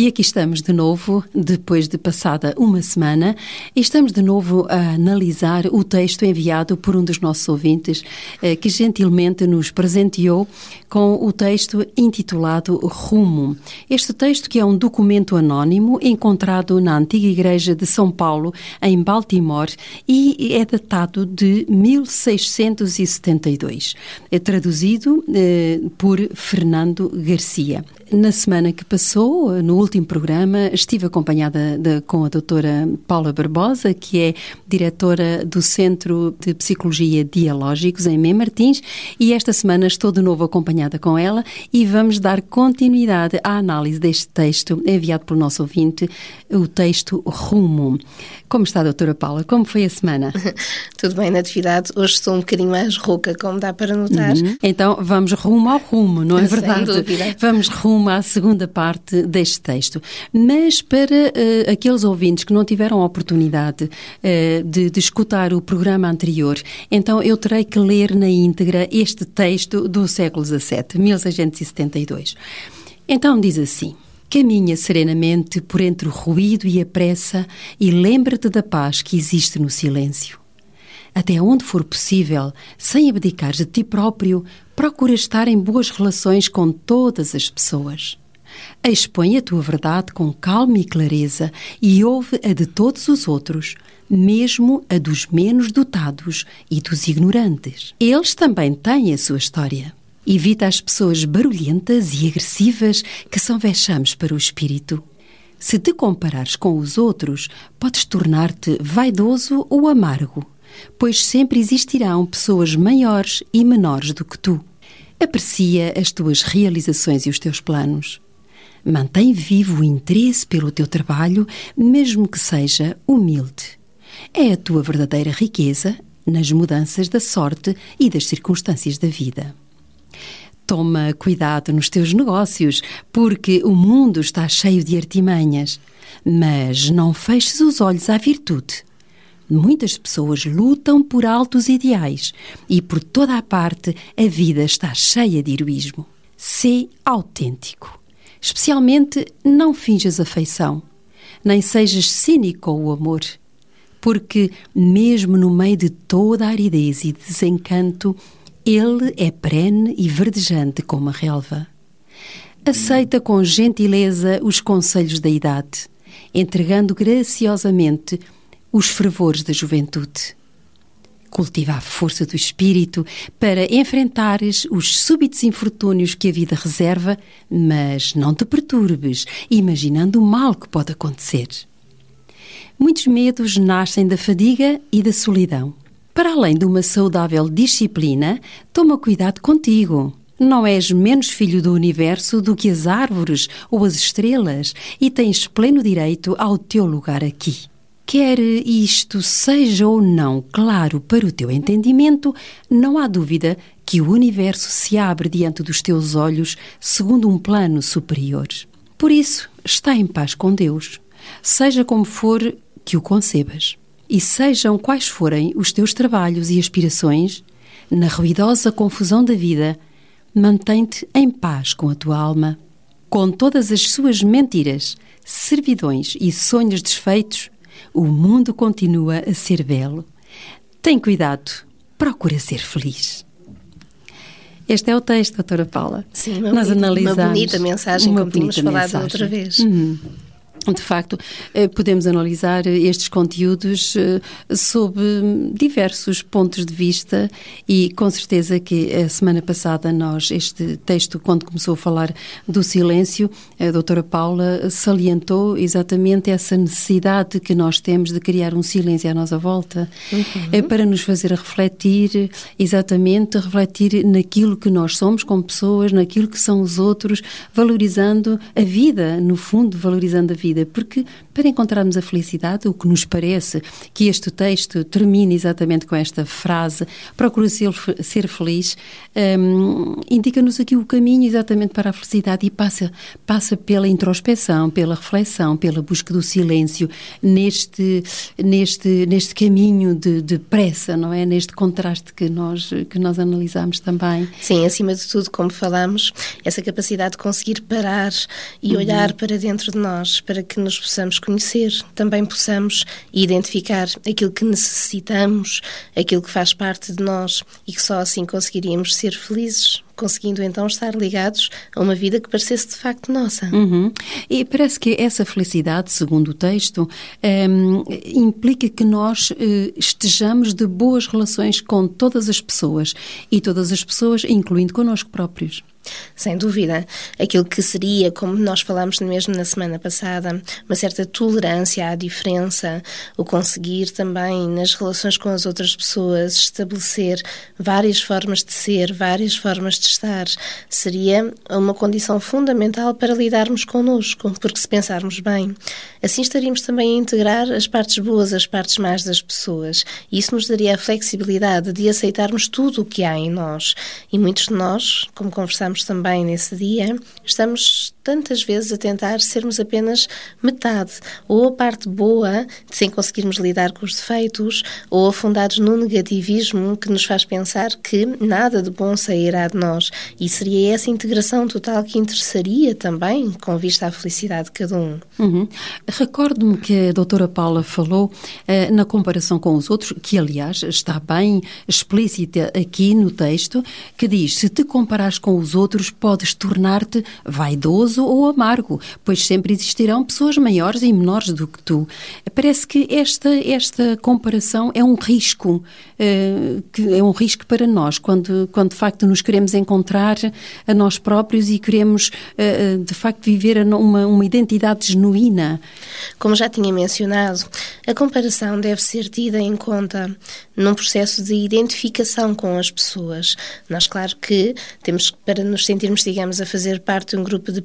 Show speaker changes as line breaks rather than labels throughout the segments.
E aqui estamos de novo, depois de passada uma semana, e estamos de novo a analisar o texto enviado por um dos nossos ouvintes, eh, que gentilmente nos presenteou com o texto intitulado Rumo. Este texto que é um documento anónimo encontrado na antiga igreja de São Paulo, em Baltimore, e é datado de 1672. É traduzido eh, por Fernando Garcia. Na semana que passou, no último programa, estive acompanhada de, com a doutora Paula Barbosa, que é diretora do Centro de Psicologia Dialógicos em Mem Martins, e esta semana estou de novo acompanhada com ela e vamos dar continuidade à análise deste texto enviado pelo nosso ouvinte, o texto Rumo. Como está, doutora Paula? Como foi a semana?
Tudo bem, Natividade. Hoje estou um bocadinho mais rouca, como dá para notar. Uhum.
Então, vamos rumo ao rumo, não é
Sem
verdade?
dúvida.
Vamos rumo à segunda parte deste texto. Mas para uh, aqueles ouvintes que não tiveram a oportunidade uh, de, de escutar o programa anterior, então eu terei que ler na íntegra este texto do século XVII, 1672. Então diz assim. Caminha serenamente por entre o ruído e a pressa e lembra-te da paz que existe no silêncio. Até onde for possível, sem abdicar de ti próprio, procura estar em boas relações com todas as pessoas. Expõe a tua verdade com calma e clareza e ouve a de todos os outros, mesmo a dos menos dotados e dos ignorantes. Eles também têm a sua história. Evita as pessoas barulhentas e agressivas que são vexames para o espírito. Se te comparares com os outros, podes tornar-te vaidoso ou amargo, pois sempre existirão pessoas maiores e menores do que tu. Aprecia as tuas realizações e os teus planos. Mantém vivo o interesse pelo teu trabalho, mesmo que seja humilde. É a tua verdadeira riqueza nas mudanças da sorte e das circunstâncias da vida. Toma cuidado nos teus negócios, porque o mundo está cheio de artimanhas. Mas não feches os olhos à virtude. Muitas pessoas lutam por altos ideais e por toda a parte a vida está cheia de heroísmo. Sê autêntico. Especialmente, não finjas afeição, nem sejas cínico com o amor, porque, mesmo no meio de toda a aridez e desencanto, ele é perene e verdejante como a relva. Aceita com gentileza os conselhos da idade, entregando graciosamente os fervores da juventude. Cultiva a força do espírito para enfrentares os súbitos infortúnios que a vida reserva, mas não te perturbes, imaginando o mal que pode acontecer. Muitos medos nascem da fadiga e da solidão. Para além de uma saudável disciplina, toma cuidado contigo. Não és menos filho do universo do que as árvores ou as estrelas e tens pleno direito ao teu lugar aqui. Quer isto seja ou não claro para o teu entendimento, não há dúvida que o universo se abre diante dos teus olhos segundo um plano superior. Por isso, está em paz com Deus, seja como for que o concebas. E sejam quais forem os teus trabalhos e aspirações, na ruidosa confusão da vida, mantém-te em paz com a tua alma. Com todas as suas mentiras, servidões e sonhos desfeitos, o mundo continua a ser belo. Tem cuidado, procura ser feliz. Este é o texto, doutora Paula.
Sim, uma,
Nós
bonita, uma bonita mensagem,
uma
como tínhamos
bonita
falado
mensagem.
outra vez.
Uhum. De facto, eh, podemos analisar estes conteúdos eh, sob diversos pontos de vista e com certeza que a semana passada nós, este texto, quando começou a falar do silêncio, a doutora Paula salientou exatamente essa necessidade que nós temos de criar um silêncio à nossa volta eh, para nos fazer refletir, exatamente, refletir naquilo que nós somos como pessoas, naquilo que são os outros, valorizando a vida, no fundo, valorizando a vida. Vida, porque para encontrarmos a felicidade, o que nos parece que este texto termina exatamente com esta frase, procura ser, ser feliz, um, indica-nos aqui o caminho exatamente para a felicidade e passa, passa pela introspeção, pela reflexão, pela busca do silêncio, neste, neste, neste caminho de, de pressa, não é? Neste contraste que nós, que nós analisamos também.
Sim, acima de tudo, como falamos, essa capacidade de conseguir parar e uhum. olhar para dentro de nós, para que nos possamos conhecer, também possamos identificar aquilo que necessitamos, aquilo que faz parte de nós e que só assim conseguiríamos ser felizes conseguindo então estar ligados a uma vida que parecesse de facto nossa.
Uhum. E parece que essa felicidade, segundo o texto, um, implica que nós uh, estejamos de boas relações com todas as pessoas e todas as pessoas, incluindo connosco próprios.
Sem dúvida. Aquilo que seria, como nós falamos mesmo na semana passada, uma certa tolerância à diferença, o conseguir também nas relações com as outras pessoas estabelecer várias formas de ser, várias formas de estar, seria uma condição fundamental para lidarmos connosco, porque se pensarmos bem, assim estaríamos também a integrar as partes boas, as partes más das pessoas, isso nos daria a flexibilidade de aceitarmos tudo o que há em nós. E muitos de nós, como conversamos também nesse dia, estamos tantas vezes a tentar sermos apenas metade, ou a parte boa, sem conseguirmos lidar com os defeitos, ou afundados no negativismo que nos faz pensar que nada de bom sairá de nós. E seria essa integração total que interessaria também com vista à felicidade de cada um.
Uhum. Recordo-me que a doutora Paula falou uh, na comparação com os outros, que aliás está bem explícita aqui no texto, que diz: se te comparares com os outros podes tornar-te vaidoso ou amargo, pois sempre existirão pessoas maiores e menores do que tu. Parece que esta, esta comparação é um risco, uh, que é um risco para nós, quando, quando de facto nos queremos encontrar a nós próprios e queremos uh, de facto viver uma, uma identidade genuína.
Como já tinha mencionado, a comparação deve ser tida em conta num processo de identificação com as pessoas. Nós, claro que temos, para nos sentirmos, digamos, a fazer parte de um grupo de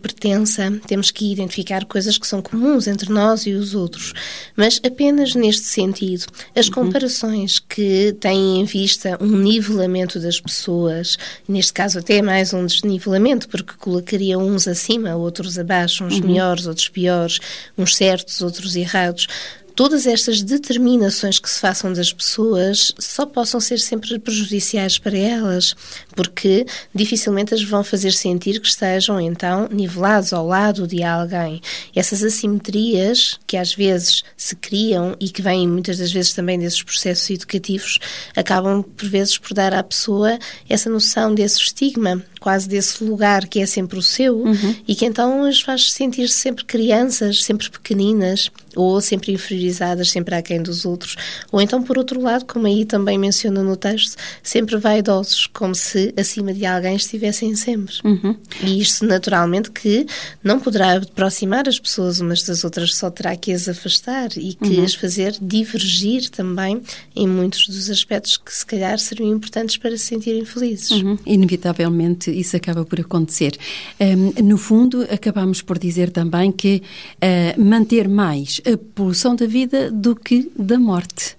temos que identificar coisas que são comuns entre nós e os outros. Mas apenas neste sentido, as uhum. comparações que têm em vista um nivelamento das pessoas, neste caso até mais um desnivelamento, porque colocaria uns acima, outros abaixo, uns uhum. melhores, outros piores, uns certos, outros errados, todas estas determinações que se façam das pessoas só possam ser sempre prejudiciais para elas, porque dificilmente as vão fazer sentir que estejam então nivelados ao lado de alguém. Essas assimetrias que às vezes se criam e que vêm muitas das vezes também desses processos educativos acabam por vezes por dar à pessoa essa noção desse estigma, quase desse lugar que é sempre o seu uhum. e que então as faz sentir -se sempre crianças, sempre pequeninas ou sempre inferiorizadas, sempre aquém dos outros. Ou então, por outro lado, como aí também menciona no texto, sempre vaidosos, como se acima de alguém estivessem sempre. Uhum. E isto, naturalmente, que não poderá aproximar as pessoas umas das outras, só terá que as afastar e que uhum. as fazer divergir também em muitos dos aspectos que, se calhar, seriam importantes para se sentirem felizes.
Uhum. Inevitavelmente, isso acaba por acontecer. Um, no fundo, acabamos por dizer também que uh, manter mais a poluição da vida do que da morte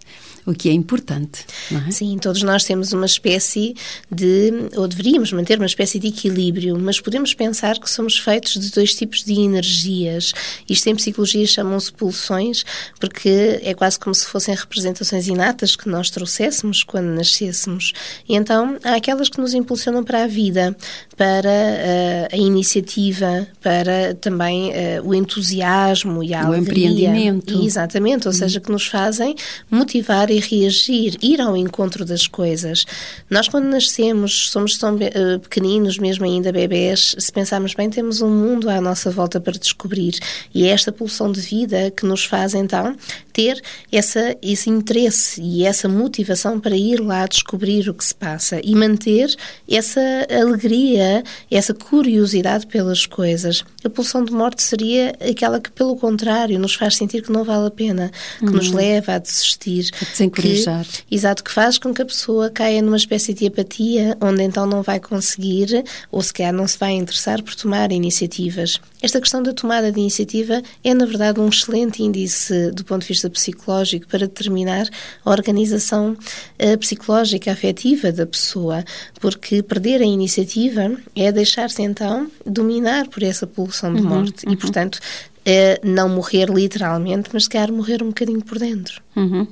o que é importante. É?
Sim, todos nós temos uma espécie de, ou deveríamos manter uma espécie de equilíbrio, mas podemos pensar que somos feitos de dois tipos de energias. Isto em psicologia chamam-se pulsões, porque é quase como se fossem representações inatas que nós trouxéssemos quando nascêssemos. E então há aquelas que nos impulsionam para a vida, para uh, a iniciativa, para também uh, o entusiasmo e a
o
alegria.
empreendimento.
Exatamente, ou hum. seja, que nos fazem motivar e reagir, ir ao encontro das coisas. Nós, quando nascemos, somos tão uh, pequeninos, mesmo ainda bebés, se pensarmos bem, temos um mundo à nossa volta para descobrir. E é esta pulsão de vida que nos faz, então, ter essa, esse interesse e essa motivação para ir lá descobrir o que se passa e manter essa alegria, essa curiosidade pelas coisas. A pulsão de morte seria aquela que, pelo contrário, nos faz sentir que não vale a pena, que uhum. nos leva a desistir.
A Desencorajar.
que, exato, que faz com que a pessoa caia numa espécie de apatia, onde então não vai conseguir, ou sequer não se vai interessar por tomar iniciativas. Esta questão da tomada de iniciativa é, na verdade, um excelente índice do ponto de vista psicológico para determinar a organização uh, psicológica, afetiva da pessoa, porque perder a iniciativa é deixar-se então dominar por essa pulsão de uhum, morte uhum. e, portanto, é não morrer literalmente, mas quer morrer um bocadinho por dentro.
Uhum.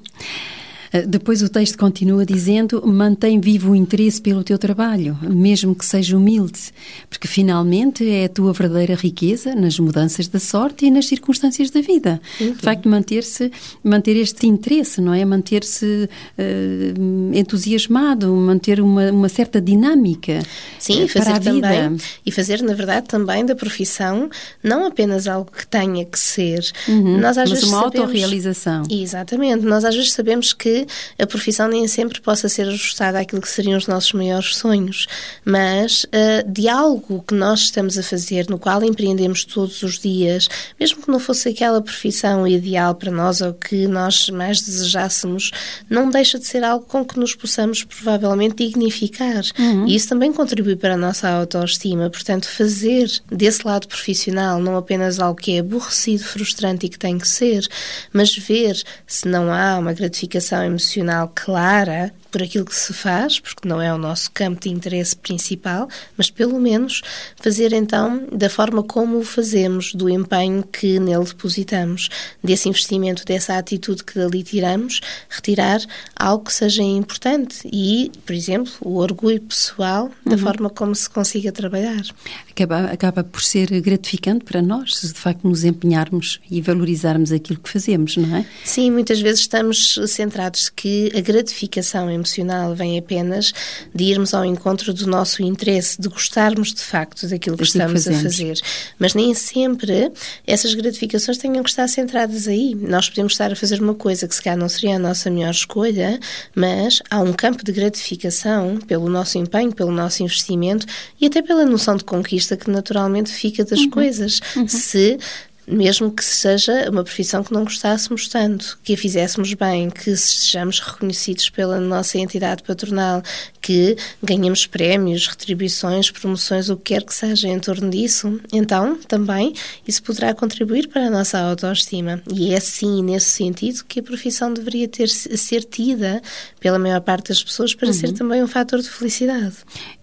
Eh, depois o texto continua dizendo: mantém vivo o interesse pelo teu trabalho, mesmo que seja humilde, porque finalmente é a tua verdadeira riqueza nas mudanças da sorte e nas circunstâncias da vida. Uhum. De facto, manter-se, manter este interesse, não é? Manter-se uh, entusiasmado, manter uma, uma certa dinâmica.
Sim, fazer para a também, vida. E fazer, na verdade, também da profissão não apenas algo que tenha que ser.
Uhum. Nós, às Mas vezes, uma sabemos... autorrealização.
Exatamente. Nós às vezes sabemos que a profissão nem sempre possa ser ajustada àquilo que seriam os nossos maiores sonhos, mas uh, de algo que nós estamos a fazer, no qual empreendemos todos os dias, mesmo que não fosse aquela profissão ideal para nós ou que nós mais desejássemos, não deixa de ser algo com que nos possamos provavelmente dignificar. Uhum. E isso também contribui para a nossa autoestima. Portanto, fazer desse lado profissional não apenas algo que é aborrecido, frustrante e que tem que ser, mas ver se não há uma gratificação emocional clara por aquilo que se faz, porque não é o nosso campo de interesse principal, mas pelo menos fazer então da forma como o fazemos, do empenho que nele depositamos, desse investimento, dessa atitude que dali tiramos, retirar algo que seja importante e, por exemplo, o orgulho pessoal da uhum. forma como se consiga trabalhar.
Acaba, acaba por ser gratificante para nós, se de facto nos empenharmos e valorizarmos aquilo que fazemos, não é?
Sim, muitas vezes estamos centrados que a gratificação emocional vem apenas de irmos ao encontro do nosso interesse, de gostarmos de facto daquilo que estamos a fazer. Mas nem sempre essas gratificações tenham que estar centradas aí. Nós podemos estar a fazer uma coisa que se calhar não seria a nossa melhor escolha, mas há um campo de gratificação pelo nosso empenho, pelo nosso investimento e até pela noção de conquista que naturalmente fica das uhum. coisas. Uhum. Se mesmo que seja uma profissão que não gostássemos tanto, que a fizéssemos bem, que sejamos reconhecidos pela nossa entidade patronal, que ganhemos prémios, retribuições, promoções, o que quer que seja em torno disso, então também isso poderá contribuir para a nossa autoestima. E é sim nesse sentido que a profissão deveria ter ser tida pela maior parte das pessoas para uhum. ser também um fator de felicidade.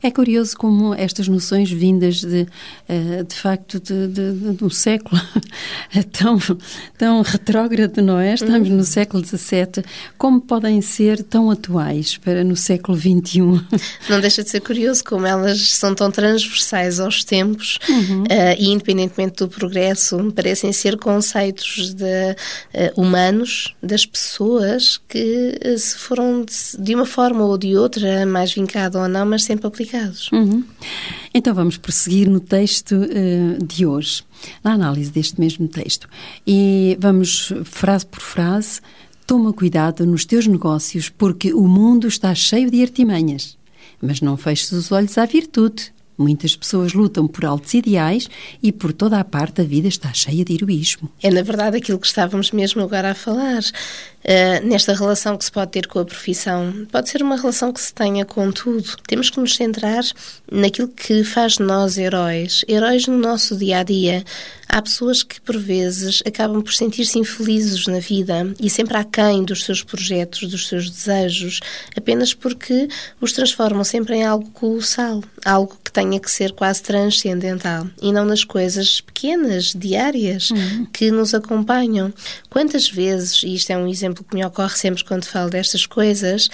É curioso como estas noções vindas de, eh, de facto de, de, de, de um século tão, tão retrógrado, não é? Estamos uhum. no século XVII, como podem ser tão atuais para no século XXI?
Não deixa de ser curioso como elas são tão transversais aos tempos uhum. uh, e, independentemente do progresso, parecem ser conceitos de, uh, humanos das pessoas que uh, se foram de, de, uma forma ou de outra, mais vincado ou não, mas sempre aplicados.
Uhum. Então vamos prosseguir no texto de hoje, na análise deste mesmo texto. E vamos, frase por frase, Toma cuidado nos teus negócios, porque o mundo está cheio de artimanhas. Mas não feches os olhos à virtude. Muitas pessoas lutam por altos ideais e por toda a parte a vida está cheia de heroísmo.
É, na verdade, aquilo que estávamos mesmo agora a falar. Uh, nesta relação que se pode ter com a profissão. Pode ser uma relação que se tenha com tudo. Temos que nos centrar naquilo que faz de nós heróis, heróis no nosso dia a dia. Há pessoas que, por vezes, acabam por sentir-se infelizes na vida e sempre aquém dos seus projetos, dos seus desejos, apenas porque os transformam sempre em algo colossal, algo que tenha que ser quase transcendental e não nas coisas pequenas, diárias, uhum. que nos acompanham. Quantas vezes, e isto é um exemplo que me ocorre sempre quando falo destas coisas,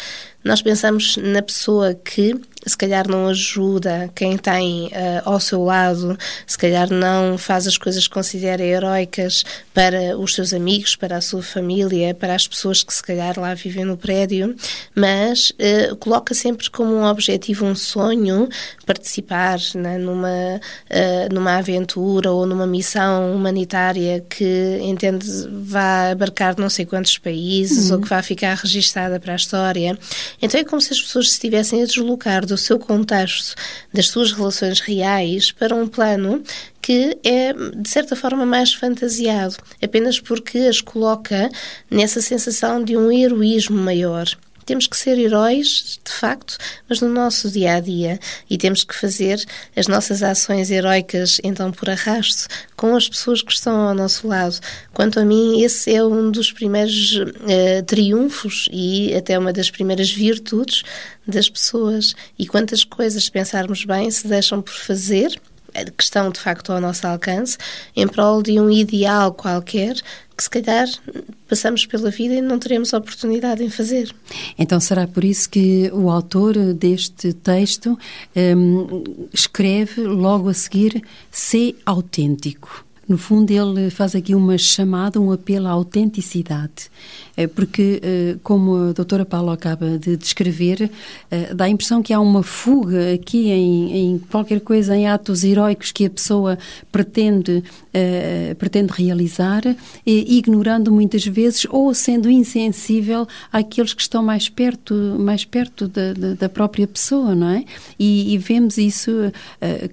nós pensamos na pessoa que se calhar não ajuda quem tem uh, ao seu lado, se calhar não faz as coisas que considera heroicas para os seus amigos, para a sua família, para as pessoas que se calhar lá vivem no prédio, mas uh, coloca sempre como um objetivo, um sonho, participar né, numa, uh, numa aventura ou numa missão humanitária que entende vá abarcar não sei quantos países uhum. ou que vá ficar registada para a história. Então é como se as pessoas se estivessem a deslocar do seu contexto, das suas relações reais, para um plano que é, de certa forma, mais fantasiado, apenas porque as coloca nessa sensação de um heroísmo maior. Temos que ser heróis, de facto, mas no nosso dia a dia. E temos que fazer as nossas ações heroicas, então, por arrasto, com as pessoas que estão ao nosso lado. Quanto a mim, esse é um dos primeiros uh, triunfos e até uma das primeiras virtudes das pessoas. E quantas coisas, se pensarmos bem, se deixam por fazer que estão de facto ao nosso alcance, em prol de um ideal qualquer que se calhar passamos pela vida e não teremos oportunidade em fazer.
Então será por isso que o autor deste texto um, escreve logo a seguir ser autêntico. No fundo, ele faz aqui uma chamada, um apelo à autenticidade. É porque, eh, como a doutora Paula acaba de descrever, eh, dá a impressão que há uma fuga aqui em, em qualquer coisa, em atos heróicos que a pessoa pretende, uh, pretende realizar, ignorando muitas vezes ou sendo insensível àqueles que estão mais perto, mais perto da, da, própria pessoa, não é? E, e vemos isso,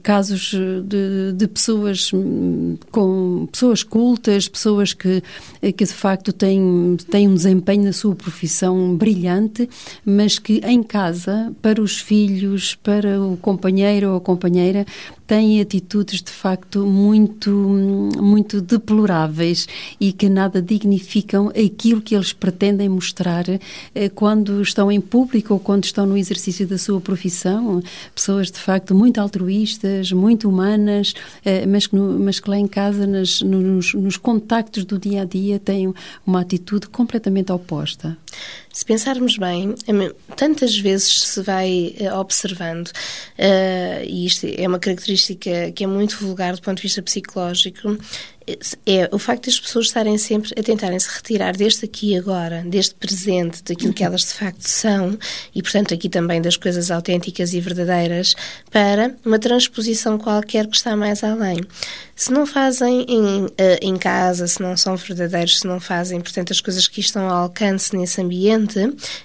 casos de, de pessoas hum, com pessoas cultas, pessoas que, que de facto têm, têm um desempenho na sua profissão brilhante, mas que em casa, para os filhos, para o companheiro ou a companheira, têm atitudes de facto muito, muito deploráveis e que nada dignificam aquilo que eles pretendem mostrar eh, quando estão em público ou quando estão no exercício da sua profissão. Pessoas de facto muito altruístas, muito humanas, eh, mas que, no, mas que lá em casa, nas, nos, nos contactos do dia a dia, têm uma atitude completamente oposta.
Se pensarmos bem, tantas vezes se vai eh, observando, uh, e isto é uma característica que é muito vulgar do ponto de vista psicológico, é o facto das pessoas estarem sempre a tentarem se retirar deste aqui e agora, deste presente, daquilo que elas de facto são, e portanto aqui também das coisas autênticas e verdadeiras, para uma transposição qualquer que está mais além. Se não fazem em, eh, em casa, se não são verdadeiros, se não fazem, portanto, as coisas que estão ao alcance nesse ambiente,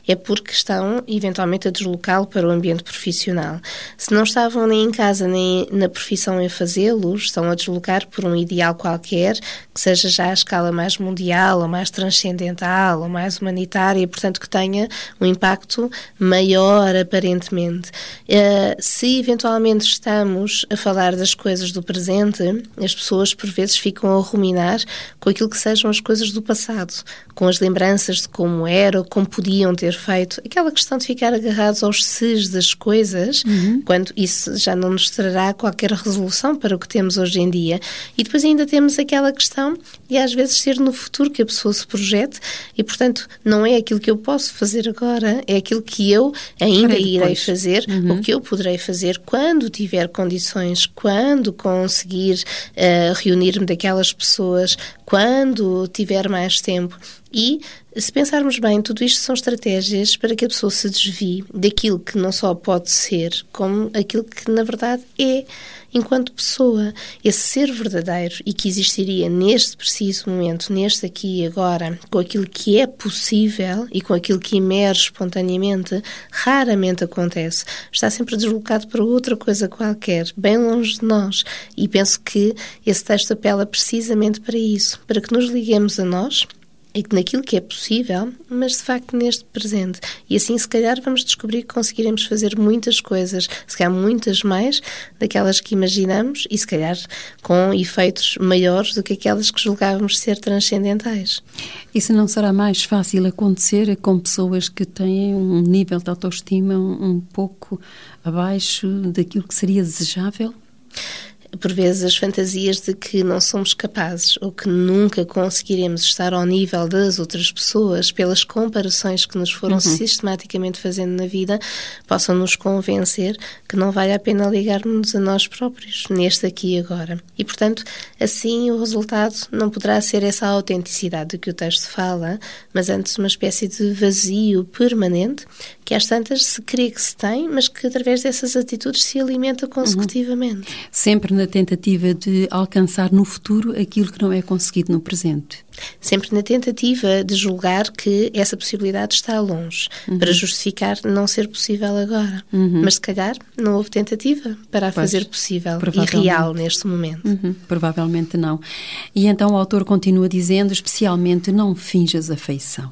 é porque estão eventualmente a deslocá-lo para o ambiente profissional. Se não estavam nem em casa nem na profissão em fazê-lo, estão a deslocar por um ideal qualquer, que seja já a escala mais mundial, ou mais transcendental, ou mais humanitária, portanto, que tenha um impacto maior, aparentemente. Uh, se eventualmente estamos a falar das coisas do presente, as pessoas por vezes ficam a ruminar com aquilo que sejam as coisas do passado, com as lembranças de como era como podiam ter feito. Aquela questão de ficar agarrados aos ses das coisas, uhum. quando isso já não nos trará qualquer resolução para o que temos hoje em dia. E depois ainda temos aquela questão de às vezes ser no futuro que a pessoa se projete e, portanto, não é aquilo que eu posso fazer agora, é aquilo que eu ainda irei fazer, uhum. o que eu poderei fazer quando tiver condições, quando conseguir uh, reunir-me daquelas pessoas quando tiver mais tempo. E, se pensarmos bem, tudo isto são estratégias para que a pessoa se desvie daquilo que não só pode ser, como aquilo que na verdade é enquanto pessoa. Esse ser verdadeiro e que existiria neste preciso momento, neste aqui e agora, com aquilo que é possível e com aquilo que emerge espontaneamente, raramente acontece. Está sempre deslocado para outra coisa qualquer, bem longe de nós. E penso que esse texto apela precisamente para isso, para que nos liguemos a nós e naquilo que é possível, mas de facto neste presente. E assim, se calhar, vamos descobrir que conseguiremos fazer muitas coisas, se calhar muitas mais daquelas que imaginamos e se calhar com efeitos maiores do que aquelas que julgávamos ser transcendentais.
Isso não será mais fácil acontecer com pessoas que têm um nível de autoestima um pouco abaixo daquilo que seria desejável?
Por vezes as fantasias de que não somos capazes ou que nunca conseguiremos estar ao nível das outras pessoas pelas comparações que nos foram uhum. sistematicamente fazendo na vida possam nos convencer que não vale a pena ligarmos a nós próprios neste aqui e agora. E portanto, assim o resultado não poderá ser essa autenticidade de que o texto fala, mas antes uma espécie de vazio permanente que às tantas se crê que se tem, mas que através dessas atitudes se alimenta consecutivamente. Uhum.
Sempre na tentativa de alcançar no futuro aquilo que não é conseguido no presente.
Sempre na tentativa de julgar que essa possibilidade está longe, uhum. para justificar não ser possível agora. Uhum. Mas se calhar não houve tentativa para a pois, fazer possível e real neste momento.
Uhum. Provavelmente não. E então o autor continua dizendo, especialmente, não finjas afeição.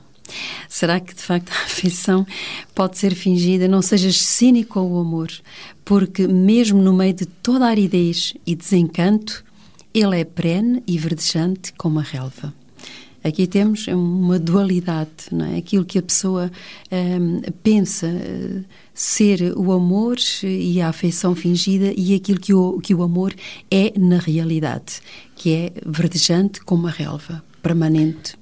Será que de facto a afeição pode ser fingida? Não sejas cínico ao amor, porque mesmo no meio de toda a aridez e desencanto, ele é perene e verdejante como a relva. Aqui temos uma dualidade, não é? Aquilo que a pessoa um, pensa uh, ser o amor e a afeição fingida e aquilo que o, que o amor é na realidade, que é verdejante como a relva, permanente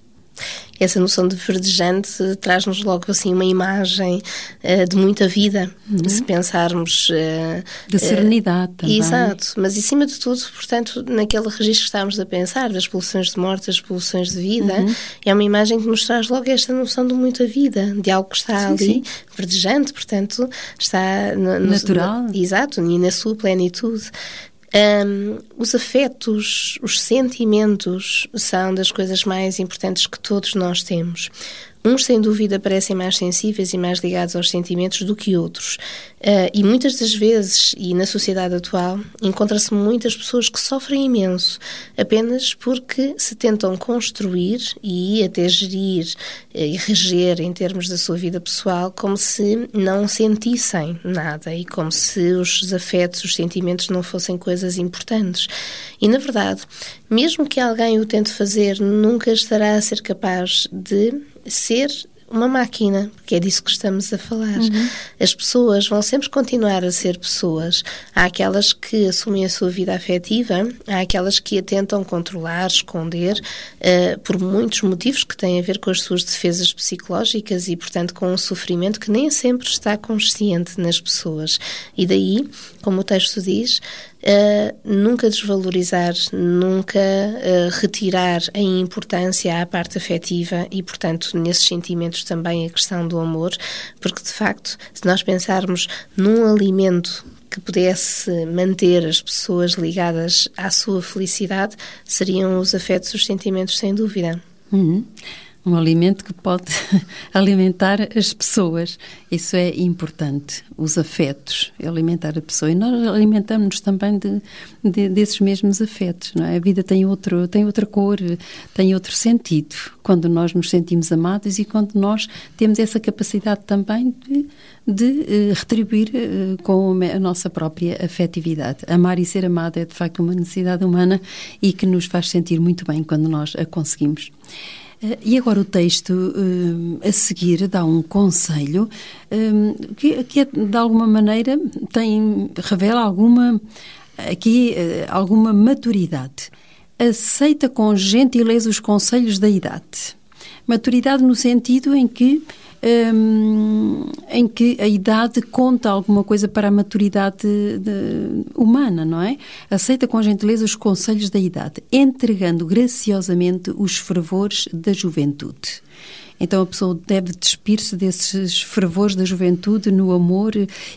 essa noção de verdejante traz-nos logo assim uma imagem uh, de muita vida, uhum. se pensarmos. Uh,
de serenidade uh, também.
Exato, mas acima de tudo, portanto, naquele registro que estávamos a pensar, das poluições de morte, das poluições de vida, uhum. é uma imagem que nos traz logo esta noção de muita vida, de algo que está sim, ali, sim. verdejante, portanto, está.
No, Natural.
No, exato, e na sua plenitude. Um, os afetos, os sentimentos são das coisas mais importantes que todos nós temos. Uns, sem dúvida, parecem mais sensíveis e mais ligados aos sentimentos do que outros. Uh, e muitas das vezes, e na sociedade atual, encontra-se muitas pessoas que sofrem imenso apenas porque se tentam construir e até gerir uh, e reger em termos da sua vida pessoal como se não sentissem nada e como se os afetos, os sentimentos não fossem coisas importantes. E, na verdade, mesmo que alguém o tente fazer, nunca estará a ser capaz de ser uma máquina, porque é disso que estamos a falar. Uhum. As pessoas vão sempre continuar a ser pessoas. Há aquelas que assumem a sua vida afetiva, há aquelas que a tentam controlar, esconder, uh, por muitos motivos que têm a ver com as suas defesas psicológicas e, portanto, com um sofrimento que nem sempre está consciente nas pessoas. E daí, como o texto diz, uh, nunca desvalorizar, nunca uh, retirar a importância à parte afetiva e, portanto, nesses sentimentos também a questão do amor, porque de facto, se nós pensarmos num alimento que pudesse manter as pessoas ligadas à sua felicidade, seriam os afetos, os sentimentos, sem dúvida.
Uhum um alimento que pode alimentar as pessoas. Isso é importante, os afetos, alimentar a pessoa. E nós alimentamos-nos também de, de, desses mesmos afetos, não é? A vida tem, outro, tem outra cor, tem outro sentido, quando nós nos sentimos amados e quando nós temos essa capacidade também de, de uh, retribuir uh, com a nossa própria afetividade. Amar e ser amado é, de facto, uma necessidade humana e que nos faz sentir muito bem quando nós a conseguimos. Eh, e agora o texto eh, a seguir dá um conselho eh, que, que é, de alguma maneira tem revela alguma aqui alguma maturidade. Aceita com gentileza os conselhos da idade. Maturidade no sentido em que um, em que a idade conta alguma coisa para a maturidade de, humana, não é? Aceita com gentileza os conselhos da idade, entregando graciosamente os fervores da juventude. Então a pessoa deve despir-se desses fervores da juventude no amor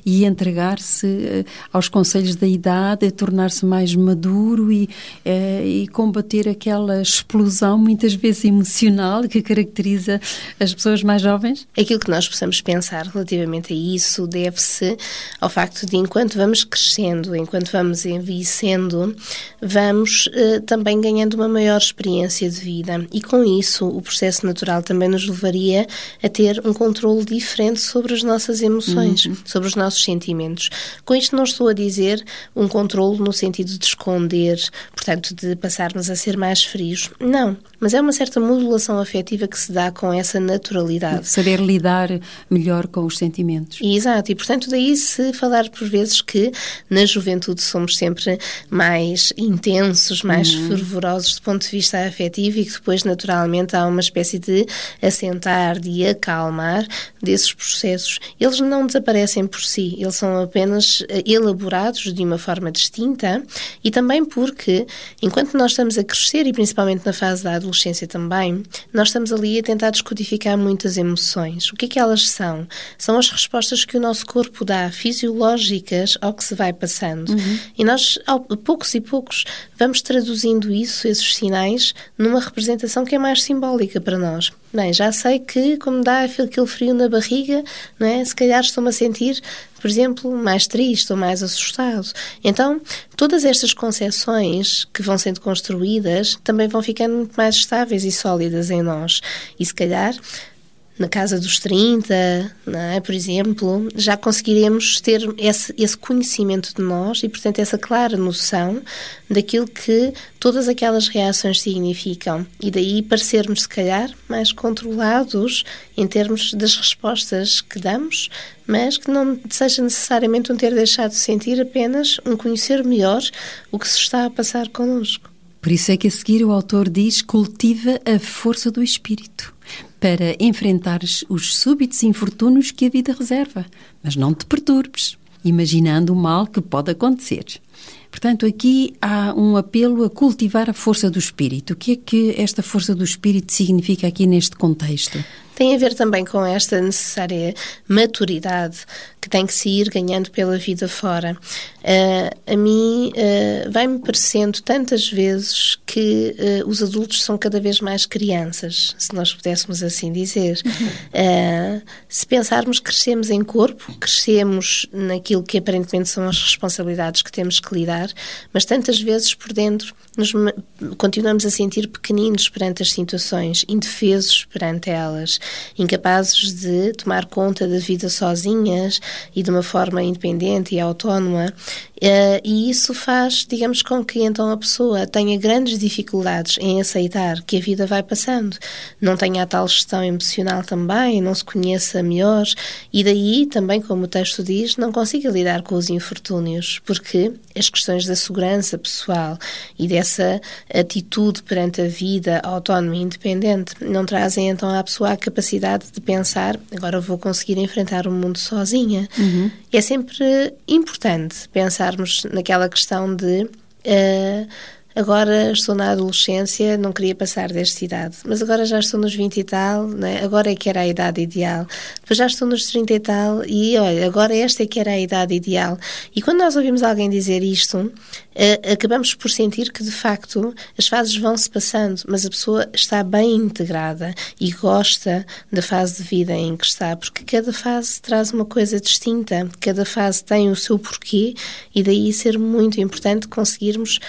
e entregar-se eh, aos conselhos da idade, tornar-se mais maduro e, eh, e combater aquela explosão, muitas vezes emocional, que caracteriza as pessoas mais jovens?
Aquilo que nós possamos pensar relativamente a isso deve-se ao facto de, enquanto vamos crescendo, enquanto vamos envelhecendo, vamos eh, também ganhando uma maior experiência de vida e com isso o processo natural também nos levaria a ter um controle diferente sobre as nossas emoções, uhum. sobre os nossos sentimentos. Com isto não estou a dizer um controle no sentido de esconder, portanto, de passarmos a ser mais frios. Não, mas é uma certa modulação afetiva que se dá com essa naturalidade.
Saber lidar melhor com os sentimentos.
Exato, e portanto daí se falar por vezes que na juventude somos sempre mais intensos, mais uhum. fervorosos do ponto de vista afetivo e que depois naturalmente há uma espécie de assentar, de acalmar desses processos. Eles não desaparecem por si, eles são apenas eh, elaborados de uma forma distinta e também porque, enquanto nós estamos a crescer, e principalmente na fase da adolescência também, nós estamos ali a tentar descodificar muitas emoções. O que é que elas são? São as respostas que o nosso corpo dá, fisiológicas, ao que se vai passando. Uhum. E nós, ao, poucos e poucos, vamos traduzindo isso, esses sinais, numa representação que é mais simbólica para nós. Bem, já sei que, como dá aquele frio na barriga, não é? se calhar estou-me a sentir, por exemplo, mais triste ou mais assustado. Então, todas estas concepções que vão sendo construídas também vão ficando muito mais estáveis e sólidas em nós. E se calhar na casa dos 30, é? por exemplo, já conseguiremos ter esse, esse, conhecimento de nós e, portanto, essa clara noção daquilo que todas aquelas reações significam. E daí parecermos, se calhar, mais controlados em termos das respostas que damos, mas que não seja necessariamente um ter deixado de sentir, apenas um conhecer melhor o que se está a passar connosco.
Por isso é que a seguir o autor diz: cultiva a força do espírito para enfrentares os súbitos infortúnios que a vida reserva, mas não te perturbes, imaginando o mal que pode acontecer. Portanto, aqui há um apelo a cultivar a força do espírito. O que é que esta força do espírito significa aqui neste contexto?
Tem a ver também com esta necessária maturidade que tem que se ir ganhando pela vida fora. Uh, a mim uh, vai-me parecendo tantas vezes que uh, os adultos são cada vez mais crianças, se nós pudéssemos assim dizer. Uhum. se pensarmos, crescemos em corpo, crescemos naquilo que aparentemente são as responsabilidades que temos que lidar, mas tantas vezes por dentro nos continuamos a sentir pequeninos perante as situações, indefesos perante elas, incapazes de tomar conta da vida sozinhas, e de uma forma independente e autónoma, uh, e isso faz, digamos, com que então a pessoa tenha grandes dificuldades em aceitar que a vida vai passando, não tenha a tal gestão emocional também, não se conheça melhor, e daí também, como o texto diz, não consiga lidar com os infortúnios, porque as questões da segurança pessoal e dessa atitude perante a vida autónoma e independente não trazem então à pessoa a capacidade de pensar agora vou conseguir enfrentar o mundo sozinha Uhum. É sempre importante pensarmos naquela questão de. Uh, agora estou na adolescência, não queria passar desta idade, mas agora já estou nos 20 e tal, né? agora é que era a idade ideal. Depois já estou nos 30 e tal, e olha, agora esta é que era a idade ideal. E quando nós ouvimos alguém dizer isto, uh, acabamos por sentir que, de facto, as fases vão se passando, mas a pessoa está bem integrada e gosta da fase de vida em que está, porque cada fase traz uma coisa distinta, cada fase tem o seu porquê e daí ser muito importante conseguirmos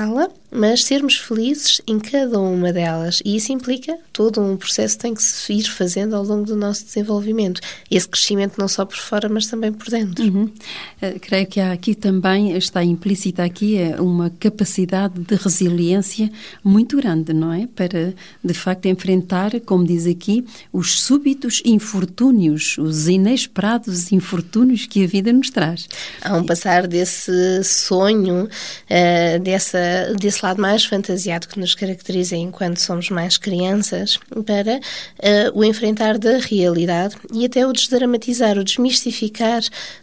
kanalı. Mas sermos felizes em cada uma delas. E isso implica todo um processo que tem que se ir fazendo ao longo do nosso desenvolvimento. Esse crescimento não só por fora, mas também por dentro.
Uhum. Uh, creio que há aqui também, está implícita aqui, é uma capacidade de resiliência muito grande, não é? Para, de facto, enfrentar, como diz aqui, os súbitos infortúnios, os inesperados infortúnios que a vida nos traz.
Há um passar desse sonho, uh, dessa, desse esse lado mais fantasiado que nos caracteriza enquanto somos mais crianças para uh, o enfrentar da realidade e até o desdramatizar, o desmistificar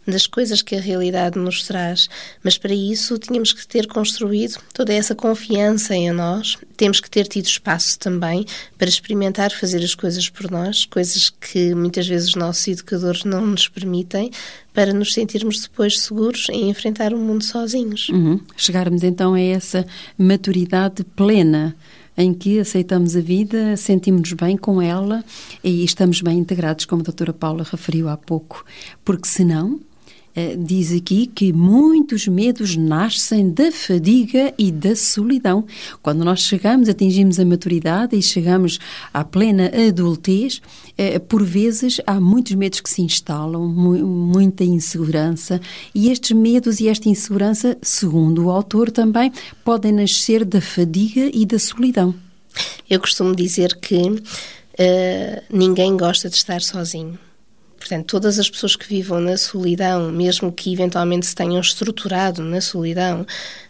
das coisas que a realidade nos traz. Mas para isso tínhamos que ter construído toda essa confiança em nós, temos que ter tido espaço também para experimentar fazer as coisas por nós, coisas que muitas vezes os nossos educadores não nos permitem, para nos sentirmos depois seguros em enfrentar o mundo sozinhos.
Uhum. Chegarmos então a essa maturidade plena em que aceitamos a vida, sentimos-nos bem com ela e estamos bem integrados, como a doutora Paula referiu há pouco. Porque senão diz aqui que muitos medos nascem da fadiga e da solidão. Quando nós chegamos, atingimos a maturidade e chegamos à plena adultez, eh, por vezes há muitos medos que se instalam, muita insegurança, e estes medos e esta insegurança, segundo o autor também, podem nascer da fadiga e da solidão.
Eu costumo dizer que uh, ninguém gosta de estar sozinho Portanto, todas as pessoas que vivam na solidão, mesmo que eventualmente se tenham estruturado na solidão,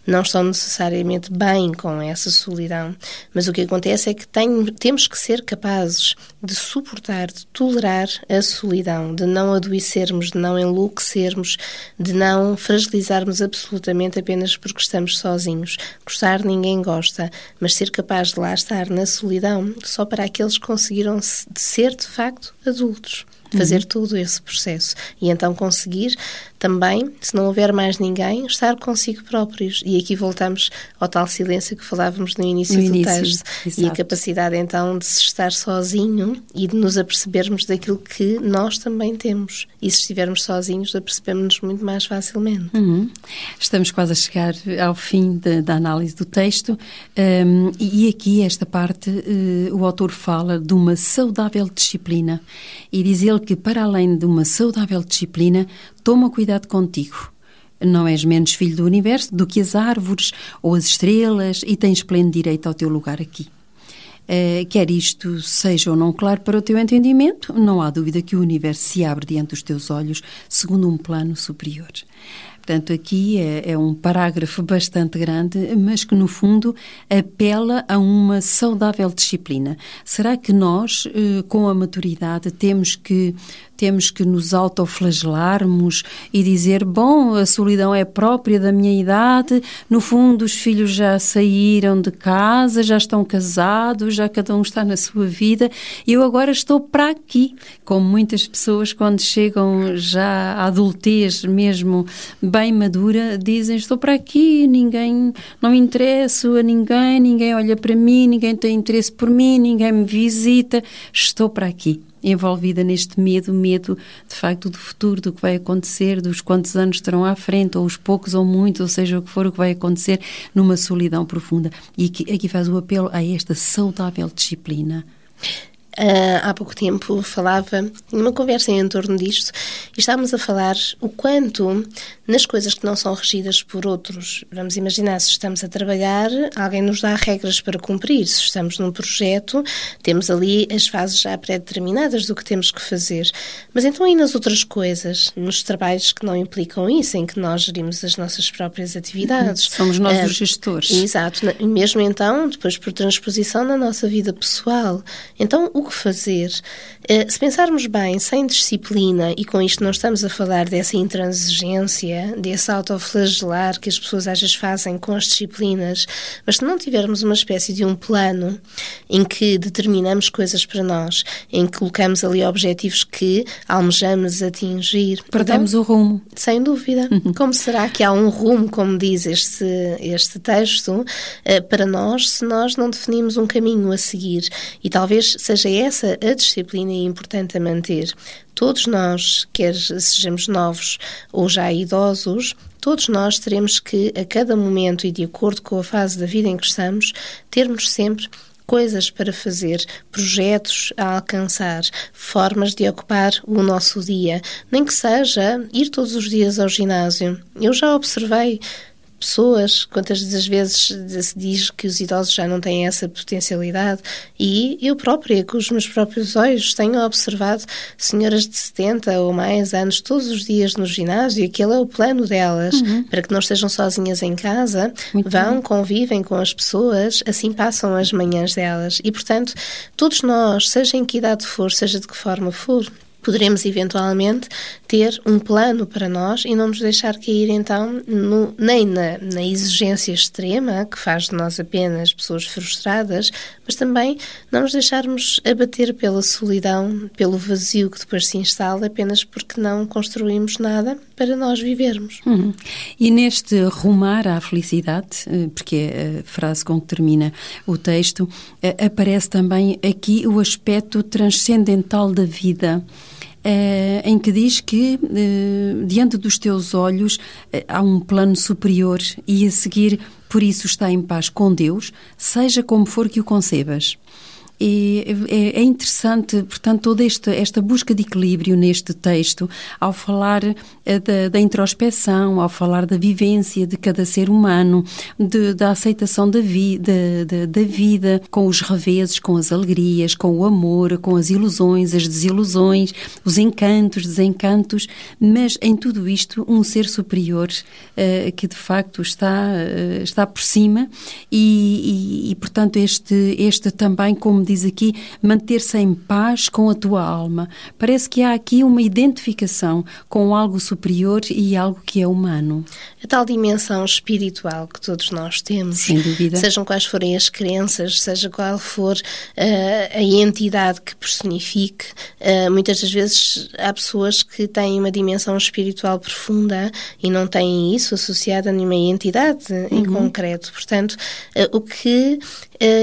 não estão necessariamente bem com essa solidão. Mas o que acontece é que tem, temos que ser capazes de suportar, de tolerar a solidão, de não adoecermos, de não enlouquecermos, de não fragilizarmos absolutamente apenas porque estamos sozinhos. Gostar ninguém gosta, mas ser capaz de lá estar na solidão só para aqueles que conseguiram ser de facto adultos fazer uhum. todo esse processo e então conseguir também, se não houver mais ninguém, estar consigo próprios. E aqui voltamos ao tal silêncio que falávamos no início no do início, texto exato. e a capacidade então de se estar sozinho e de nos apercebermos daquilo que nós também temos. E se estivermos sozinhos, apercebemos-nos muito mais facilmente.
Uhum. Estamos quase a chegar ao fim de, da análise do texto um, e aqui esta parte uh, o autor fala de uma saudável disciplina e diz ele que para além de uma saudável disciplina toma cuidado contigo. Não és menos filho do universo do que as árvores ou as estrelas e tens pleno direito ao teu lugar aqui. Uh, quer isto seja ou não claro para o teu entendimento, não há dúvida que o universo se abre diante dos teus olhos segundo um plano superior. Portanto, aqui é, é, um parágrafo bastante grande, mas que, no fundo, apela a uma saudável disciplina. Será que nós, eh, com a maturidade, temos que temos que nos autoflagelarmos e dizer: bom, a solidão é própria da minha idade, no fundo, os filhos já saíram de casa, já estão casados, já cada um está na sua vida, e eu agora estou para aqui. Como muitas pessoas, quando chegam já à adultez mesmo bem madura, dizem: estou para aqui, ninguém, não me interesso a ninguém, ninguém olha para mim, ninguém tem interesse por mim, ninguém me visita, estou para aqui envolvida neste medo, medo de facto do futuro, do que vai acontecer, dos quantos anos estarão à frente, ou os poucos ou muitos, ou seja o que for o que vai acontecer, numa solidão profunda. E aqui, aqui faz o apelo a esta saudável disciplina.
Uh, há pouco tempo falava numa conversa em torno disto e estávamos a falar o quanto nas coisas que não são regidas por outros. Vamos imaginar, se estamos a trabalhar, alguém nos dá regras para cumprir. Se estamos num projeto, temos ali as fases já pré-determinadas do que temos que fazer. Mas então, e nas outras coisas, nos trabalhos que não implicam isso, em que nós gerimos as nossas próprias atividades?
Somos nós uh, os gestores.
Exato. Mesmo então, depois por transposição na nossa vida pessoal. Então, o que fazer? Uh, se pensarmos bem, sem disciplina, e com isto não estamos a falar dessa intransigência, desse autoflagelar que as pessoas às vezes fazem com as disciplinas, mas se não tivermos uma espécie de um plano em que determinamos coisas para nós, em que colocamos ali objetivos que almejamos atingir.
Perdemos então, o rumo.
Sem dúvida. Uhum. Como será que há um rumo, como diz este, este texto, eh, para nós, se nós não definimos um caminho a seguir? E talvez seja essa a disciplina importante a manter. Todos nós, quer sejamos novos ou já idosos, todos nós teremos que, a cada momento e de acordo com a fase da vida em que estamos, termos sempre coisas para fazer, projetos a alcançar, formas de ocupar o nosso dia, nem que seja ir todos os dias ao ginásio. Eu já observei pessoas, quantas das vezes se diz que os idosos já não têm essa potencialidade e eu própria, com os meus próprios olhos, tenho observado senhoras de 70 ou mais anos todos os dias no ginásio e aquele é o plano delas, uhum. para que não estejam sozinhas em casa, Muito vão, bem. convivem com as pessoas, assim passam as manhãs delas e, portanto, todos nós, seja em que idade for, seja de que forma for, poderemos eventualmente ter um plano para nós e não nos deixar cair então no, nem na, na, exigência extrema, que faz de nós apenas pessoas frustradas, mas também não nos deixarmos abater pela solidão, pelo vazio que depois se instala apenas porque não construímos nada para nós vivermos.
Uhum. E neste rumar à felicidade, eh, porque é a frase com que termina o texto, eh, aparece também aqui o aspecto transcendental da vida. Eh, em que diz que eh, diante dos teus olhos eh, há um plano superior e a seguir, por isso está em paz com Deus, seja como for que o concebas. E é, é interessante, portanto, toda esta, esta busca de equilíbrio neste texto, ao falar eh, da, da introspeção, ao falar da vivência de cada ser humano, de, da aceitação da, vi, da, da, da vida, com os reveses, com as alegrias, com o amor, com as ilusões, as desilusões, os encantos, desencantos, mas em tudo isto um ser superior uh, que de facto está, uh, está por cima e, e, e, portanto este, este também, como diz aqui, manter-se em paz com a tua alma. Parece que há aqui uma identificação com algo superior e algo que é humano.
A tal dimensão espiritual que todos nós temos,
Sem dúvida.
sejam quais forem as crenças, seja qual for uh, a entidade que personifique, uh, muitas das vezes há pessoas que têm uma dimensão espiritual profunda e não têm isso associado a nenhuma entidade em uhum. concreto. Portanto, uh, o que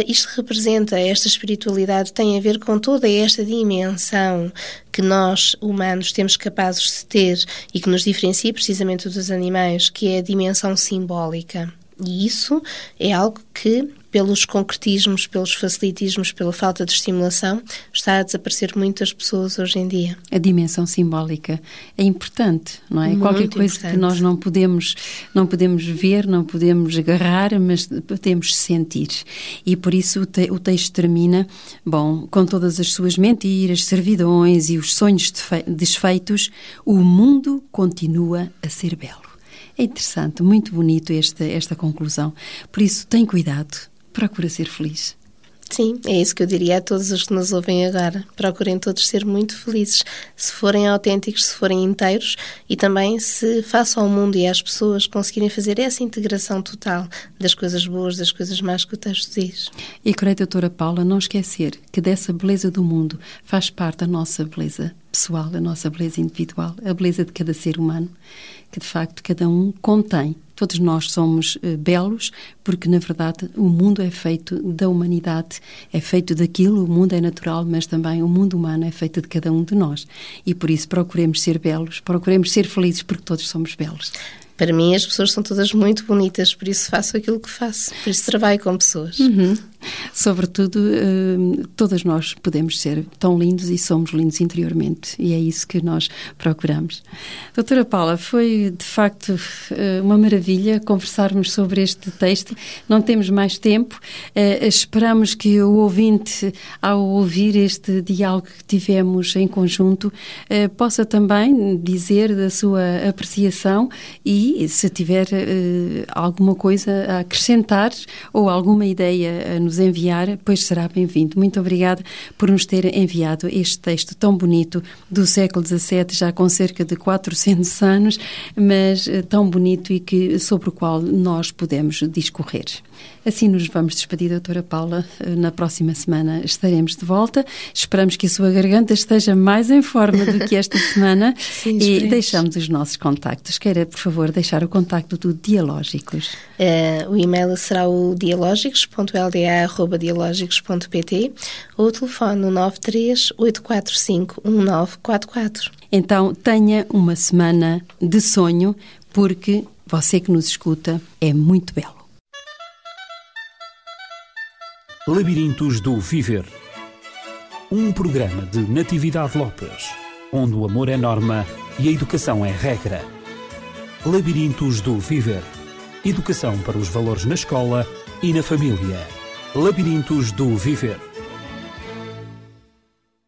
isto representa, esta espiritualidade, tem a ver com toda esta dimensão que nós, humanos, temos capazes de ter e que nos diferencia precisamente dos animais, que é a dimensão simbólica. E isso é algo que pelos concretismos, pelos facilitismos, pela falta de estimulação, está a desaparecer muitas pessoas hoje em dia.
A dimensão simbólica é importante, não é?
Muito
Qualquer coisa
importante.
que nós não podemos, não podemos ver, não podemos agarrar, mas podemos sentir. E por isso o, te, o texto termina, bom, com todas as suas mentiras, servidões e os sonhos desfeitos, o mundo continua a ser belo. É interessante, muito bonito esta, esta conclusão. Por isso, tem cuidado, procura ser feliz.
Sim, é isso que eu diria a todos os que nos ouvem agora. Procurem todos ser muito felizes, se forem autênticos, se forem inteiros e também se façam ao mundo e às pessoas conseguirem fazer essa integração total das coisas boas, das coisas más que o texto diz.
E creio, doutora Paula, não esquecer que dessa beleza do mundo faz parte a nossa beleza pessoal, a nossa beleza individual, a beleza de cada ser humano, que de facto cada um contém Todos nós somos uh, belos, porque na verdade o mundo é feito da humanidade, é feito daquilo, o mundo é natural, mas também o mundo humano é feito de cada um de nós. E por isso procuremos ser belos, procuremos ser felizes, porque todos somos belos.
Para mim, as pessoas são todas muito bonitas, por isso faço aquilo que faço, por isso trabalho com pessoas.
Uhum. Sobretudo, uh, todas nós podemos ser tão lindos e somos lindos interiormente, e é isso que nós procuramos. Doutora Paula, foi de facto uh, uma maravilha conversarmos sobre este texto. Não temos mais tempo, uh, esperamos que o ouvinte, ao ouvir este diálogo que tivemos em conjunto, possa também dizer da sua apreciação e se tiver alguma coisa a acrescentar ou alguma ideia a nos enviar, pois será bem-vindo. Muito obrigada por nos ter enviado este texto tão bonito do século XVII, já com cerca de 400 anos, mas uh, tão bonito e que sobre o qual nós podemos discorrer. Assim nos vamos despedir, doutora Paula. Eh, na próxima semana estaremos de volta. Esperamos que a sua garganta esteja mais em forma do que esta semana
Sim,
e deixamos os nossos contactos. Queira, por favor, deixar o contacto do Dialógicos.
Uh, o e-mail será o dialógicos.lda.dialógicos.pt ou o telefone no 93 845 1944.
Então, tenha uma semana de sonho, porque você que nos escuta é muito belo.
Labirintos do Viver. Um programa de Natividade Lopes, onde o amor é norma e a educação é regra. Labirintos do Viver. Educação para os valores na escola e na família. Labirintos do Viver.